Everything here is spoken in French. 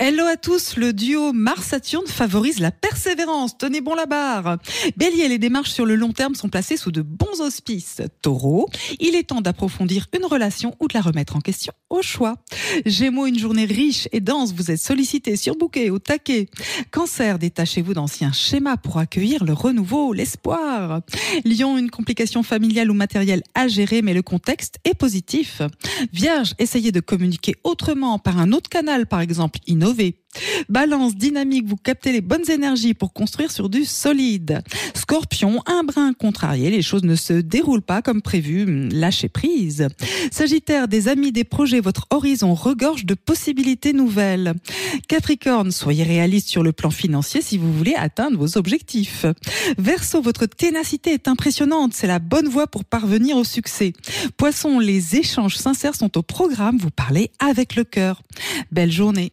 Hello à tous, le duo Mars-Saturne favorise la persévérance. Tenez bon la barre. Bélier, les démarches sur le long terme sont placées sous de bons auspices. Taureau, il est temps d'approfondir une relation ou de la remettre en question au choix. Gémeaux, une journée riche et dense, vous êtes sollicité, surbooké, au taquet. Cancer, détachez-vous d'anciens schémas pour accueillir le renouveau, l'espoir. Lion, une complication familiale ou matérielle à gérer, mais le contexte est positif. Vierge, essayez de communiquer autrement par un autre canal, par exemple, Balance dynamique, vous captez les bonnes énergies pour construire sur du solide. Scorpion, un brin contrarié, les choses ne se déroulent pas comme prévu, lâchez prise. Sagittaire, des amis, des projets, votre horizon regorge de possibilités nouvelles. Capricorne, soyez réaliste sur le plan financier si vous voulez atteindre vos objectifs. Verseau, votre ténacité est impressionnante, c'est la bonne voie pour parvenir au succès. Poisson, les échanges sincères sont au programme, vous parlez avec le cœur. Belle journée.